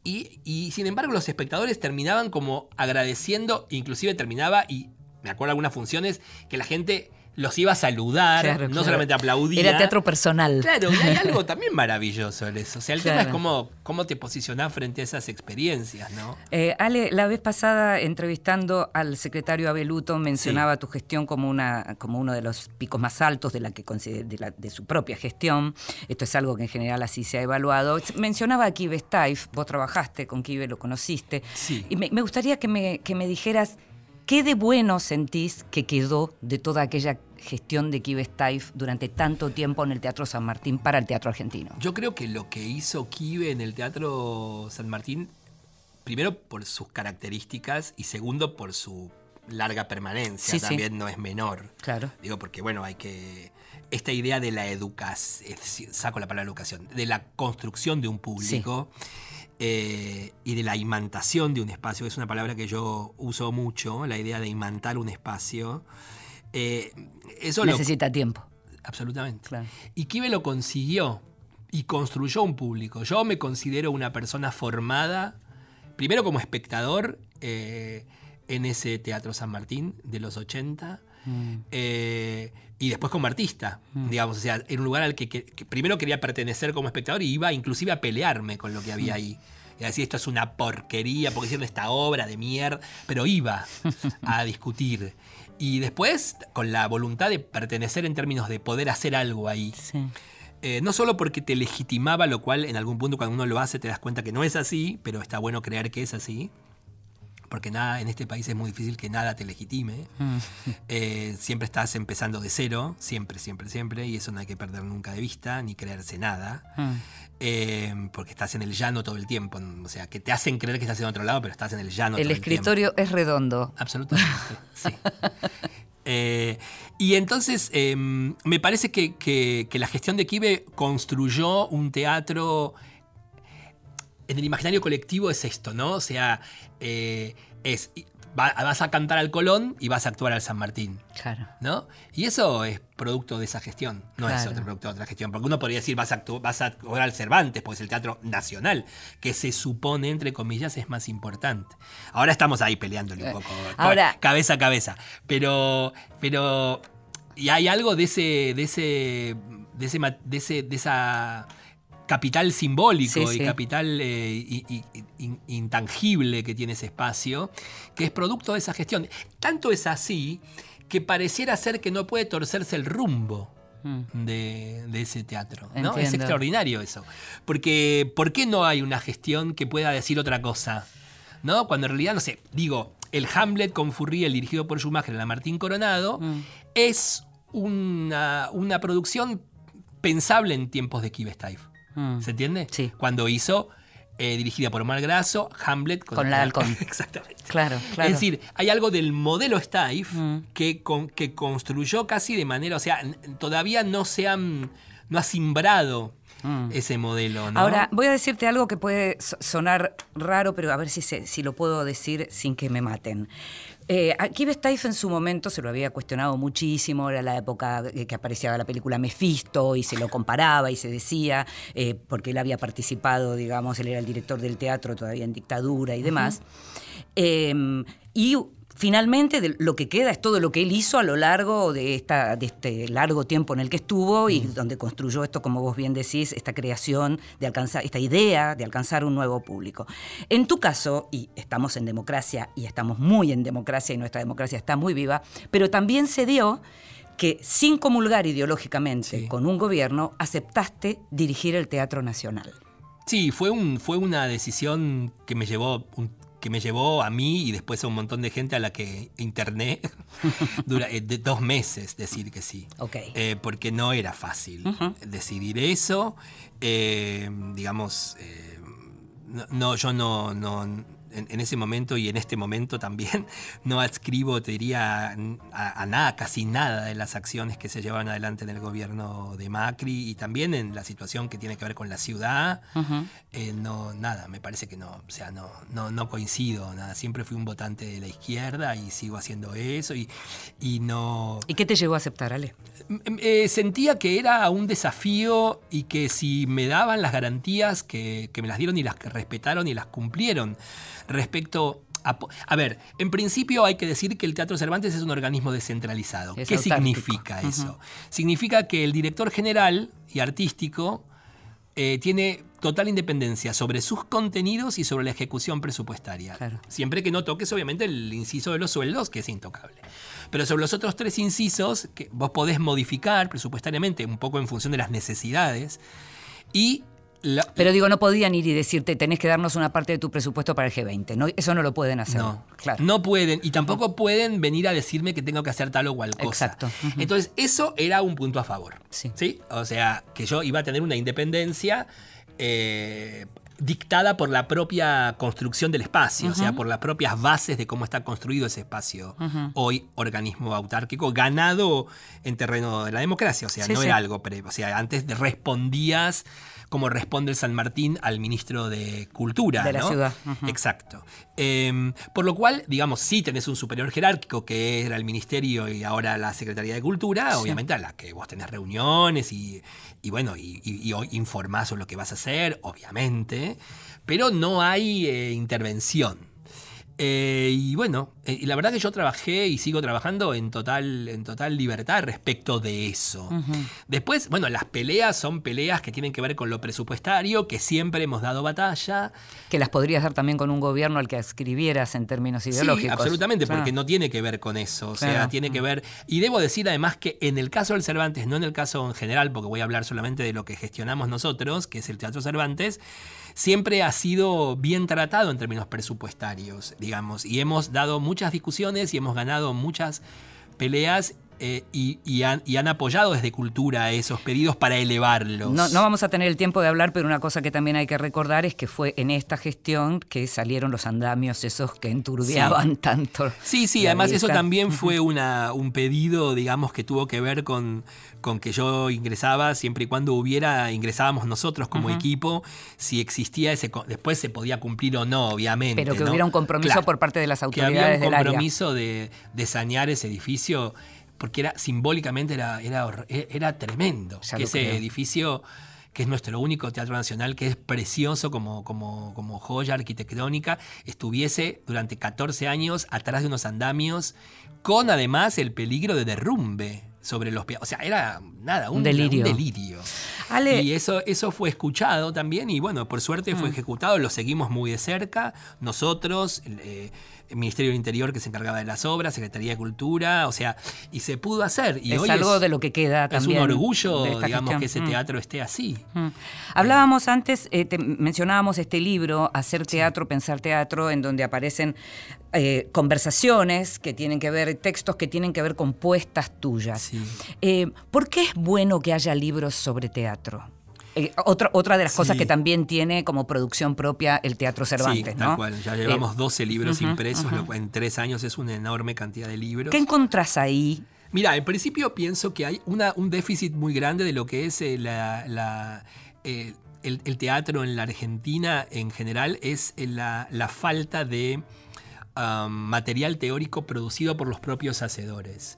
Y, y sin embargo los espectadores terminaban como agradeciendo, inclusive terminaba, y me acuerdo algunas funciones, que la gente los iba a saludar, no solamente aplaudir. Era teatro personal. Claro, y hay algo también maravilloso en eso. O sea, el tema es cómo, cómo te posicionás frente a esas experiencias, ¿no? Eh, Ale, la vez pasada, entrevistando al secretario Abeluto, mencionaba tu gestión como, una, como uno de los picos más altos de, la que, de, de su propia gestión. Esto es algo que en general así se ha evaluado. Mencionaba a Kive Staif, vos trabajaste con Kive, lo conociste. Sí. Y me, me gustaría que me, que me dijeras ¿Qué de bueno sentís que quedó de toda aquella gestión de Kive Staif durante tanto tiempo en el Teatro San Martín para el teatro argentino? Yo creo que lo que hizo Kive en el Teatro San Martín, primero por sus características y segundo por su larga permanencia, también no es menor. Claro. Digo, porque bueno, hay que. Esta idea de la educación, saco la palabra educación, de la construcción de un público. Eh, y de la imantación de un espacio, que es una palabra que yo uso mucho, la idea de imantar un espacio. Eh, eso Necesita tiempo. Absolutamente. Y Kibe lo consiguió y construyó un público. Yo me considero una persona formada, primero como espectador eh, en ese Teatro San Martín de los 80. Mm. Y después como artista, mm. digamos, o sea, en un lugar al que, primero quería pertenecer como espectador y iba inclusive a pelearme con lo que había mm. ahí. Y decir, esto es una porquería, porque hicieron esta obra de mierda, pero iba a discutir. Y después, con la voluntad de pertenecer en términos de poder hacer algo ahí. Eh, no solo porque te legitimaba, lo cual en algún punto cuando uno lo hace te das cuenta que no es así, pero está bueno creer que es así porque nada en este país es muy difícil que nada te legitime. Mm. Eh, siempre estás empezando de cero, siempre, siempre, siempre, y eso no hay que perder nunca de vista, ni creerse nada, mm. eh, porque estás en el llano todo el tiempo, o sea, que te hacen creer que estás en otro lado, pero estás en el llano. El todo el escritorio es redondo. Absolutamente, sí. Eh, y entonces em, me parece que, que, la gestión de Kibe construyó un teatro en el imaginario colectivo es esto, ¿no? O sea, eh, es va- vas a cantar al Colón y vas a actuar al San Martín. Claro. ¿No? Y eso es producto de esa gestión, no es otro producto de otra gestión. Porque uno podría decir, vas a, actu- vas a actuar al Cervantes, porque es el teatro nacional, que se supone, entre comillas, es más importante. Ahora estamos ahí peleándole un poco, Eh, ahora- cabeza a cabeza. Pero, pero, y hay algo de ese, de ese, de ese, de ese, de esa capital simbólico Sí, y sí. capital eh, intangible que tiene ese espacio, que es producto de esa gestión. Tanto es así que pareciera ser que no puede torcerse el rumbo. De, de ese teatro. ¿no? Es Mm. Extraordinario eso. Porque, ¿por qué no hay una gestión que pueda decir otra cosa? ¿No? Cuando en realidad, no sé, digo, el Hamlet con Furriel dirigido por Schumacher en la Martín Coronado Mm. es una, una producción pensable en tiempos de Kive Steiff. Mm. ¿Se entiende? Sí. Cuando hizo, eh, dirigida por Omar Grasso, Hamlet Con la Halcón. Exactamente. Claro, claro. Es decir, hay algo del modelo Steiff Mm. que, con- que construyó casi de manera, o sea, todavía no se han, no ha simbrado ese modelo, ¿no? Mm. Ahora, voy a decirte algo que puede so- sonar raro, pero a ver si, se- si lo puedo decir sin que me maten. Eh, a Kive Steiff en su momento se lo había cuestionado muchísimo, era la época que aparecía la película Mephisto y se lo comparaba y se decía, eh, porque él había participado, digamos, él era el director del teatro todavía en dictadura y demás. Eh, y finalmente de lo que queda es todo lo que él hizo a lo largo de, esta, de este largo tiempo en el que estuvo y donde construyó esto, como vos bien decís, esta creación de alcanzar, esta idea de alcanzar un nuevo público. En tu caso, y estamos en democracia y estamos muy en democracia y nuestra democracia está muy viva, pero también se dio que sin comulgar ideológicamente Sí. con un gobierno, aceptaste dirigir el Teatro Nacional. Sí, fue, un, fue una decisión que me llevó un- que me llevó a mí y después a un montón de gente a la que interné dura, eh, de dos meses decir que sí. Ok. Eh, porque no era fácil decidir eso. Eh, digamos, no, no, yo no, no en, en ese momento y en este momento también no adscribo, te diría, a, a nada, casi nada de las acciones que se llevan adelante en el gobierno de Macri y también en la situación que tiene que ver con la ciudad. Eh, no, nada, me parece que no, o sea, no, no, no coincido, nada. Siempre fui un votante de la izquierda y sigo haciendo eso y, y no. ¿Y qué te llevó a aceptar, Ale? Eh, sentía que era un desafío y que si me daban las garantías que, que me las dieron y las que respetaron y las cumplieron respecto a... A ver, en principio hay que decir que el Teatro Cervantes es un organismo descentralizado. Es ¿Qué significa eso? Significa que el director general y artístico eh, tiene total independencia sobre sus contenidos y sobre la ejecución presupuestaria. Claro. Siempre que no toques, obviamente, el inciso de los sueldos, que es intocable. Pero sobre los otros tres incisos, que vos podés modificar presupuestariamente un poco en función de las necesidades. Y la- Pero digo, no podían ir y decirte, tenés que darnos una parte de tu presupuesto para el G20. ¿no? Eso no lo pueden hacer. No, claro. no pueden. Y tampoco pueden venir a decirme que tengo que hacer tal o cual cosa. Exacto. Entonces, eso era un punto a favor. Sí. O sea, que yo iba a tener una independencia eh, dictada por la propia construcción del espacio, o sea, por las propias bases de cómo está construido ese espacio. Hoy, organismo autárquico, ganado en terreno de la democracia. O sea, Sí, no sí. era algo previo. O sea, antes respondías como responde el San Martín al ministro de Cultura. De la ¿no? ciudad. Exacto. Eh, por lo cual, digamos, sí tenés un superior jerárquico que era el Ministerio y ahora la Secretaría de Cultura, obviamente a la que vos tenés reuniones y, y bueno, y, y- informás sobre lo que vas a hacer, obviamente, pero no hay eh, intervención. Eh, y bueno, eh, y la verdad que yo trabajé y sigo trabajando en total, en total libertad respecto de eso. Después, bueno, las peleas son peleas que tienen que ver con lo presupuestario, que siempre hemos dado batalla. Que las podrías dar también con un gobierno al que escribieras en términos ideológicos. Sí, absolutamente, porque Ah. no tiene que ver con eso. O sea, Claro. tiene que ver. Y debo decir además que en el caso del Cervantes, no en el caso en general, porque voy a hablar solamente de lo que gestionamos nosotros, que es el Teatro Cervantes, siempre ha sido bien tratado en términos presupuestarios, digamos. Y hemos dado muchas discusiones y hemos ganado muchas peleas eh, y, han, apoyado desde cultura esos pedidos para elevarlos. No, vamos a tener el tiempo de hablar, pero una cosa que también hay que recordar es que fue en esta gestión que salieron los andamios esos que enturbiaban tanto. Sí, sí, además eso también fue una, un pedido, digamos, que tuvo que ver con, con que yo ingresaba siempre y cuando hubiera, ingresábamos nosotros como equipo, si existía ese, después se podía cumplir o no, obviamente. Pero que hubiera un compromiso por parte de las autoridades. Que había un compromiso de, de sanear ese edificio porque era simbólicamente era, era, era tremendo. que ese edificio, que es nuestro único teatro nacional, que es precioso como, como, como joya arquitectónica, estuviese durante 14 años atrás de unos andamios, con además el peligro de derrumbe sobre los pies. O sea, era nada, un, delirio. delirio. Y eso, eso fue escuchado también y bueno, por suerte fue mm. ejecutado, lo seguimos muy de cerca, nosotros, eh, el Ministerio del Interior que se encargaba de las obras, Secretaría de Cultura, o sea, y se pudo hacer. Y es algo de lo que queda también. Es un orgullo, digamos, que ese mm. teatro esté así. Mm. Hablábamos antes, eh, mencionábamos este libro, Hacer Teatro, Pensar Teatro, en donde aparecen eh, conversaciones que tienen que ver, textos que tienen que ver con puestas tuyas. Eh, ¿Por qué es bueno que haya libros sobre teatro? Eh, otra, otra de las cosas que también tiene como producción propia el Teatro Cervantes, sí, tal cual. Ya llevamos 12 libros impresos, en tres años es una enorme cantidad de libros. ¿Qué encontrás ahí? Mira, en principio pienso que hay una, un déficit muy grande de lo que es la, el, teatro en la Argentina en general, es la, falta de material teórico producido por los propios hacedores.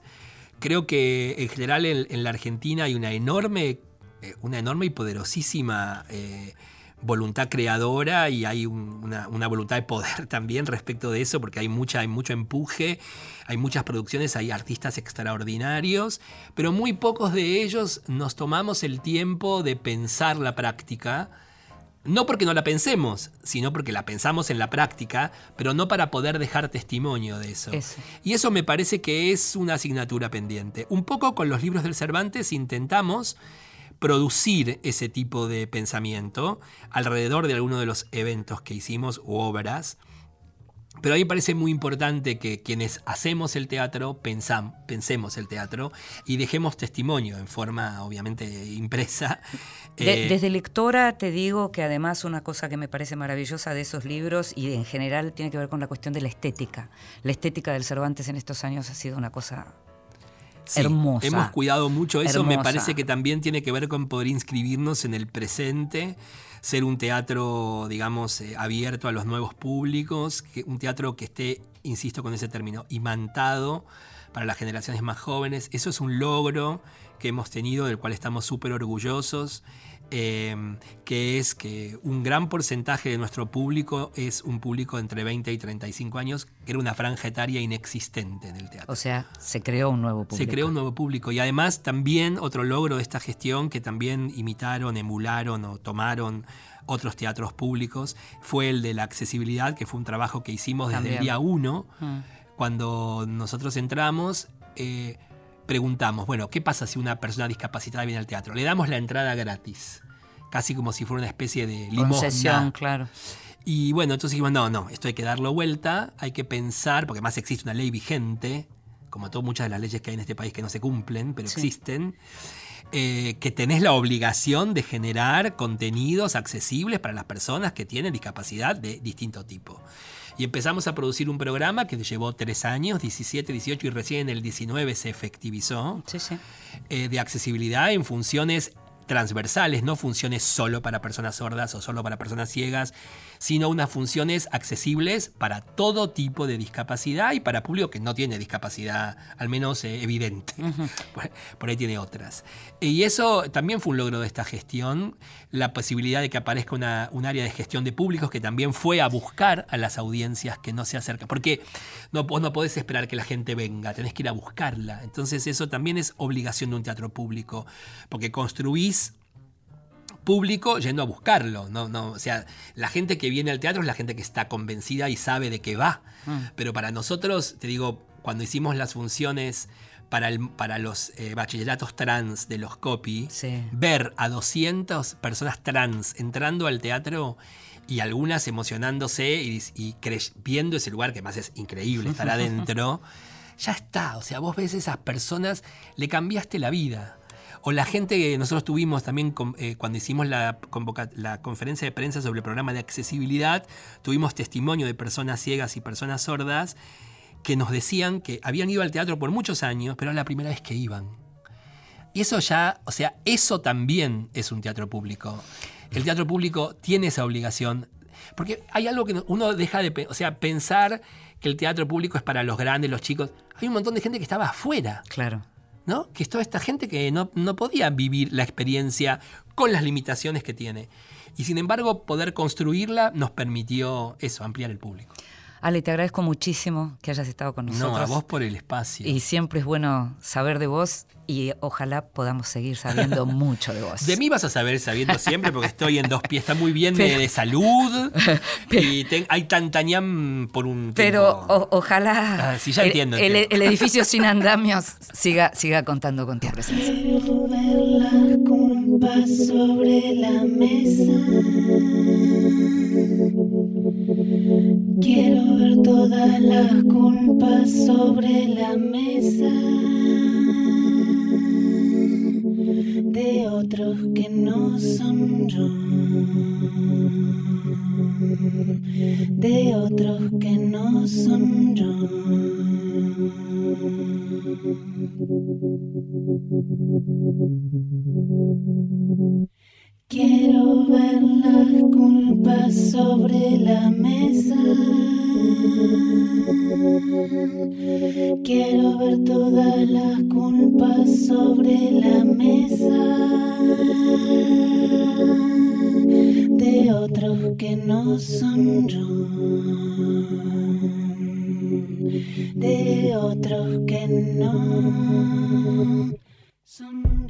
Creo que en general en, la Argentina hay una enorme, eh, una enorme y poderosísima eh, voluntad creadora y hay una, voluntad de poder también respecto de eso, porque hay, mucha, hay mucho empuje, hay muchas producciones, hay artistas extraordinarios, pero muy pocos de ellos nos tomamos el tiempo de pensar la práctica no porque no la pensemos, sino porque la pensamos en la práctica, pero no para poder dejar testimonio de eso. Y eso me parece que es una asignatura pendiente. Un poco con los libros del Cervantes intentamos producir ese tipo de pensamiento alrededor de alguno de los eventos que hicimos u obras pero a mí me parece muy importante que quienes hacemos el teatro pensemos el teatro y dejemos testimonio en forma obviamente impresa. Eh, desde lectora te digo que además una cosa que me parece maravillosa de esos libros y en general tiene que ver con la cuestión de la estética. La estética del Cervantes en estos años ha sido una cosa hermosa. Hemos cuidado mucho eso, me parece que también tiene que ver con poder inscribirnos en el presente ser un teatro, digamos, eh, abierto a los nuevos públicos, un teatro que esté, insisto con ese término, imantado para las generaciones más jóvenes. Eso es un logro que hemos tenido, del cual estamos súper orgullosos. Em, que es que un gran porcentaje de nuestro público es un público entre 20 y 35 años, que era una franja etaria inexistente en el teatro. O sea, se creó un nuevo público. Se creó un nuevo público. Y además también otro logro de esta gestión que también imitaron, emularon o tomaron otros teatros públicos fue el de la accesibilidad, que fue un trabajo que hicimos desde el día uno. Mm. Cuando nosotros entramos, eh, preguntamos, bueno, ¿qué pasa si una persona discapacitada viene al teatro? Le damos la entrada gratis, casi como si fuera una especie de limosna. claro. Y bueno, entonces dijimos, no, no, esto hay que darlo vuelta, hay que pensar, porque además existe una ley vigente, como todas muchas de las leyes que hay en este país que no se cumplen, pero existen, eh, que tenés la obligación de generar contenidos accesibles para las personas que tienen discapacidad de distinto tipo. Y empezamos a producir un programa que llevó tres años, 17, 18 y recién en el 19 se efectivizó, eh, de accesibilidad en funciones transversales, no funciones solo para personas sordas o solo para personas ciegas, sino unas funciones accesibles para todo tipo de discapacidad y para público que no tiene discapacidad, al menos eh, evidente. por, ahí tiene otras. Y eso también fue un logro de esta gestión, la posibilidad de que aparezca una, un área de gestión de públicos que también fue a buscar a las audiencias que no se acercan. Porque no, vos no podés esperar que la gente venga, tenés que ir a buscarla. Entonces eso también es obligación de un teatro público, porque construís público yendo a buscarlo. No, no, o sea, la gente que viene al teatro es la gente que está convencida y sabe de qué va. Mm. Pero para nosotros, te digo, cuando hicimos las funciones para, el, para los eh, bachilleratos trans de los copy, ver a 200 personas trans entrando al teatro y algunas emocionándose y, viendo ese lugar que más es increíble estar adentro ya está. O sea, vos ves esas personas, le cambiaste la vida. O la gente que nosotros tuvimos también eh, cuando hicimos la, la conferencia de prensa sobre el programa de accesibilidad, tuvimos testimonio de personas ciegas y personas sordas que nos decían que habían ido al teatro por muchos años, pero era la primera vez que iban. Y eso ya, o sea, eso también es un teatro público. El teatro público tiene esa obligación. Porque hay algo que uno deja de o sea, pensar que el teatro público es para los grandes, los chicos. Hay un montón de gente que estaba afuera. Claro. ¿No? Que es toda esta gente que no, no podía vivir la experiencia con las limitaciones que tiene. Y sin embargo, poder construirla nos permitió eso, ampliar el público. Ale, te agradezco muchísimo que hayas estado con nosotros. No, a vos por el espacio. Y siempre es bueno saber de vos y ojalá podamos seguir sabiendo mucho de vos. De mí vas a saber sabiendo siempre porque estoy en dos pies, está muy bien de salud y hay tantañam por un Pero ojalá ah, ya entiendo, el, edificio sin andamios siga, siga contando con tu presencia. sobre la mesa. Quiero ver todas las culpas sobre la mesa de otros que no son yo, de otros que no son yo. Quiero ver las culpas sobre la mesa. Quiero ver todas las culpas sobre la mesa. De otros que no son yo. De otros que no son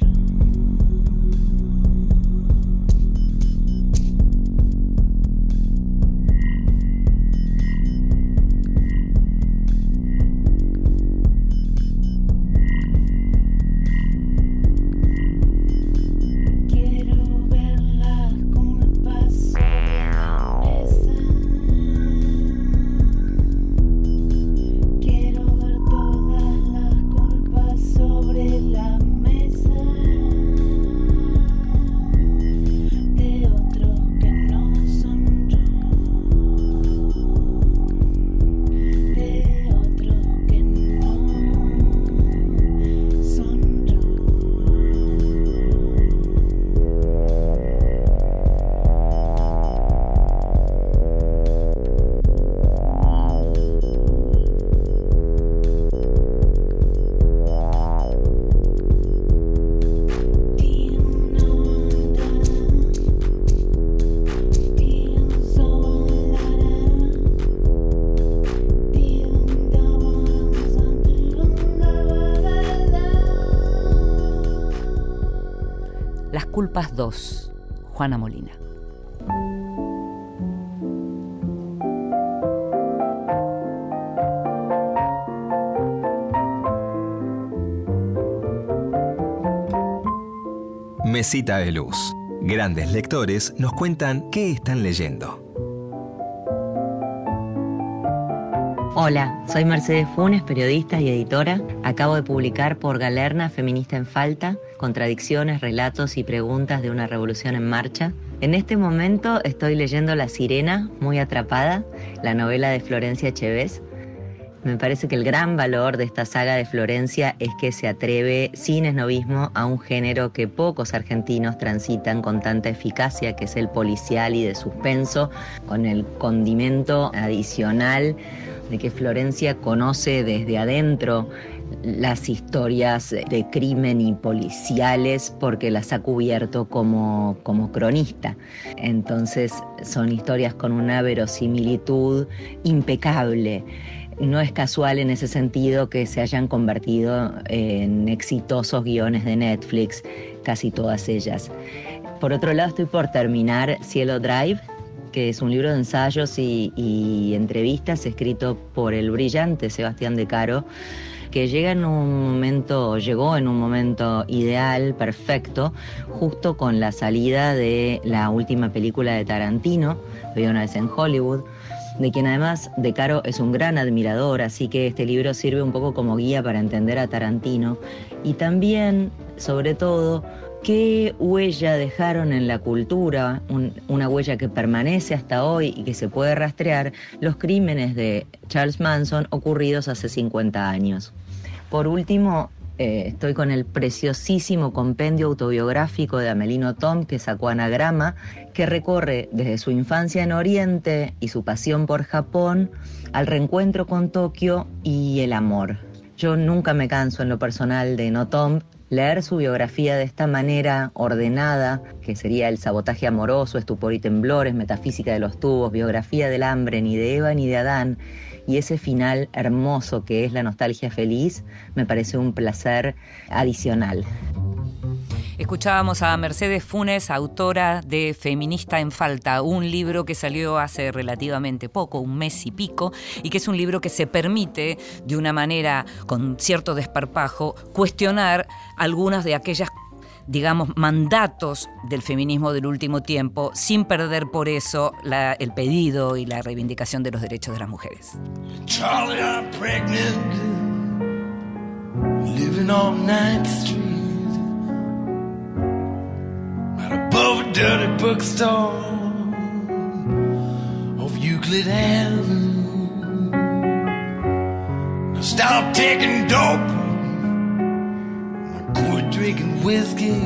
2, Juana Molina. Mesita de Luz. Grandes lectores nos cuentan qué están leyendo. Hola, soy Mercedes Funes, periodista y editora. Acabo de publicar por Galerna Feminista en Falta, contradicciones, relatos y preguntas de una revolución en marcha. En este momento estoy leyendo La Sirena, muy atrapada, la novela de Florencia Chévez. Me parece que el gran valor de esta saga de Florencia es que se atreve sin esnovismo a un género que pocos argentinos transitan con tanta eficacia, que es el policial y de suspenso, con el condimento adicional de que Florencia conoce desde adentro las historias de crimen y policiales porque las ha cubierto como, como cronista. Entonces son historias con una verosimilitud impecable. No es casual en ese sentido que se hayan convertido en exitosos guiones de Netflix, casi todas ellas. Por otro lado, estoy por terminar Cielo Drive, que es un libro de ensayos y, entrevistas escrito por el brillante Sebastián De Caro, que llega en un momento, llegó en un momento ideal, perfecto, justo con la salida de la última película de Tarantino, Había una vez en Hollywood, de quien además De Caro es un gran admirador, así que este libro sirve un poco como guía para entender a Tarantino y también, sobre todo, qué huella dejaron en la cultura, una huella que permanece hasta hoy y que se puede rastrear, los crímenes de Charles Manson ocurridos hace 50 años. Por último, eh, estoy con el preciosísimo compendio autobiográfico de Amelino Tom que sacó Anagrama, que recorre desde su infancia en Oriente y su pasión por Japón al reencuentro con Tokio y el amor. Yo nunca me canso en lo personal de No Tom leer su biografía de esta manera ordenada, que sería el sabotaje amoroso, estupor y temblores, metafísica de los tubos, biografía del hambre, ni de Eva ni de Adán, y ese final hermoso que es la nostalgia feliz, me parece un placer adicional. Escuchábamos a Mercedes Funes, autora de Feminista en Falta, un libro que salió hace relativamente poco, un mes y pico, y que es un libro que se permite, de una manera con cierto desparpajo, cuestionar algunas de aquellas digamos, mandatos del feminismo del último tiempo, sin perder por eso el pedido y la reivindicación de los derechos de las mujeres. Charlie, I'm pregnant, living on Street, right above a dirty bookstore of Euclid Avenue. stop taking dope. Drinking whiskey.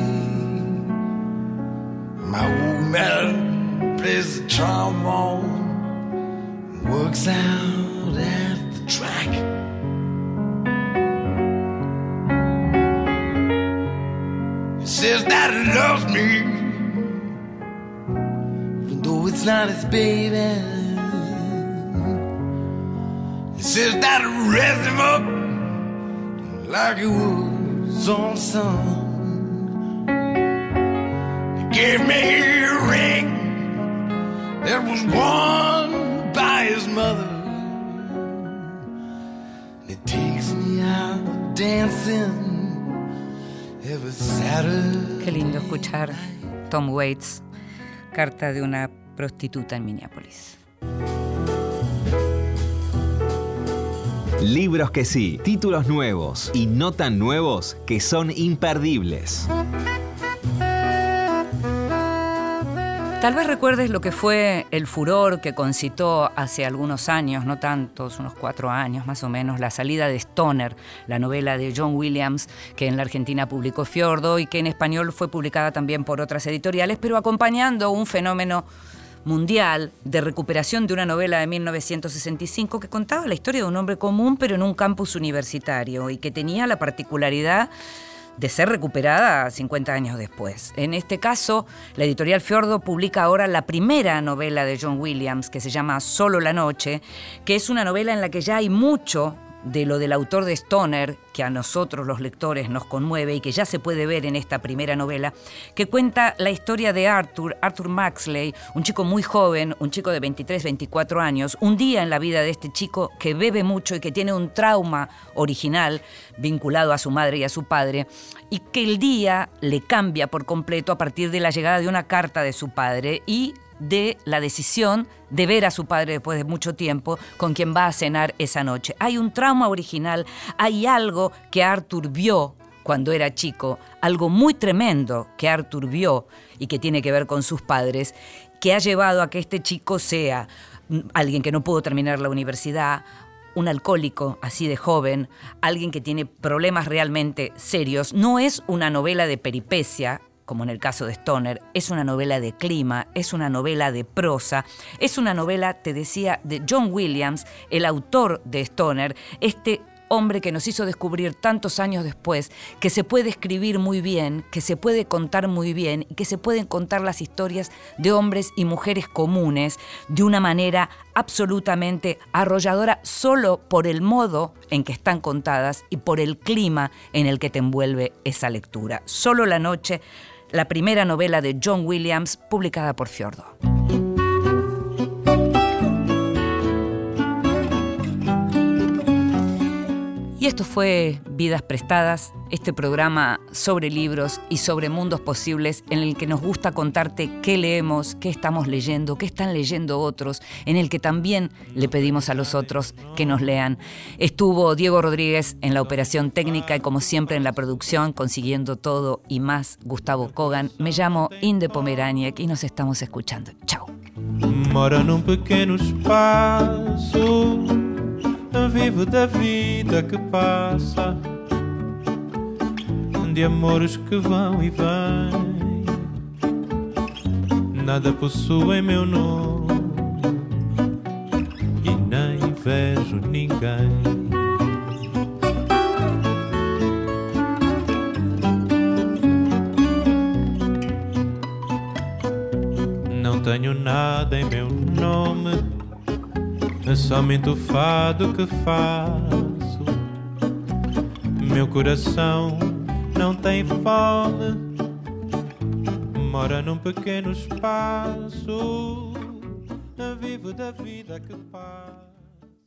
My old man plays the trombone, works out at the track. He says that he loves me, even though it's not his baby. He says that he raised him up like he would own son. He gave me a ring that was worn by his mother. And it takes me out dancing every Saturday. Qué lindo escuchar Tom Waits, carta de una prostituta en Minneapolis. Libros que sí, títulos nuevos y no tan nuevos que son imperdibles. Tal vez recuerdes lo que fue el furor que concitó hace algunos años, no tantos, unos cuatro años más o menos, la salida de Stoner, la novela de John Williams, que en la Argentina publicó Fiordo y que en español fue publicada también por otras editoriales, pero acompañando un fenómeno mundial de recuperación de una novela de 1965 que contaba la historia de un hombre común pero en un campus universitario y que tenía la particularidad de ser recuperada 50 años después. En este caso, la editorial Fiordo publica ahora la primera novela de John Williams, que se llama Solo la Noche, que es una novela en la que ya hay mucho de lo del autor de Stoner, que a nosotros los lectores nos conmueve y que ya se puede ver en esta primera novela, que cuenta la historia de Arthur, Arthur Maxley, un chico muy joven, un chico de 23, 24 años, un día en la vida de este chico que bebe mucho y que tiene un trauma original vinculado a su madre y a su padre, y que el día le cambia por completo a partir de la llegada de una carta de su padre y de la decisión de ver a su padre después de mucho tiempo con quien va a cenar esa noche. Hay un trauma original, hay algo que Arthur vio cuando era chico, algo muy tremendo que Arthur vio y que tiene que ver con sus padres, que ha llevado a que este chico sea alguien que no pudo terminar la universidad, un alcohólico así de joven, alguien que tiene problemas realmente serios. No es una novela de peripecia, como en el caso de Stoner, es una novela de clima, es una novela de prosa, es una novela, te decía, de John Williams, el autor de Stoner, este hombre que nos hizo descubrir tantos años después que se puede escribir muy bien, que se puede contar muy bien y que se pueden contar las historias de hombres y mujeres comunes de una manera absolutamente arrolladora solo por el modo en que están contadas y por el clima en el que te envuelve esa lectura. Solo la noche la primera novela de John Williams publicada por Fiordo. Y esto fue Vidas Prestadas, este programa sobre libros y sobre mundos posibles en el que nos gusta contarte qué leemos, qué estamos leyendo, qué están leyendo otros, en el que también le pedimos a los otros que nos lean. Estuvo Diego Rodríguez en la operación técnica y como siempre en la producción, consiguiendo todo y más, Gustavo Kogan. Me llamo Inde Pomeraniec y nos estamos escuchando. Chao. Mora num pequeno espaço, vivo da vida que passa, de amores que vão e vêm. Nada possuem meu nome e nem vejo ninguém. tenho nada em meu nome, é somente o fado que faço. Meu coração não tem fome, mora num pequeno espaço. Vivo da vida que passa.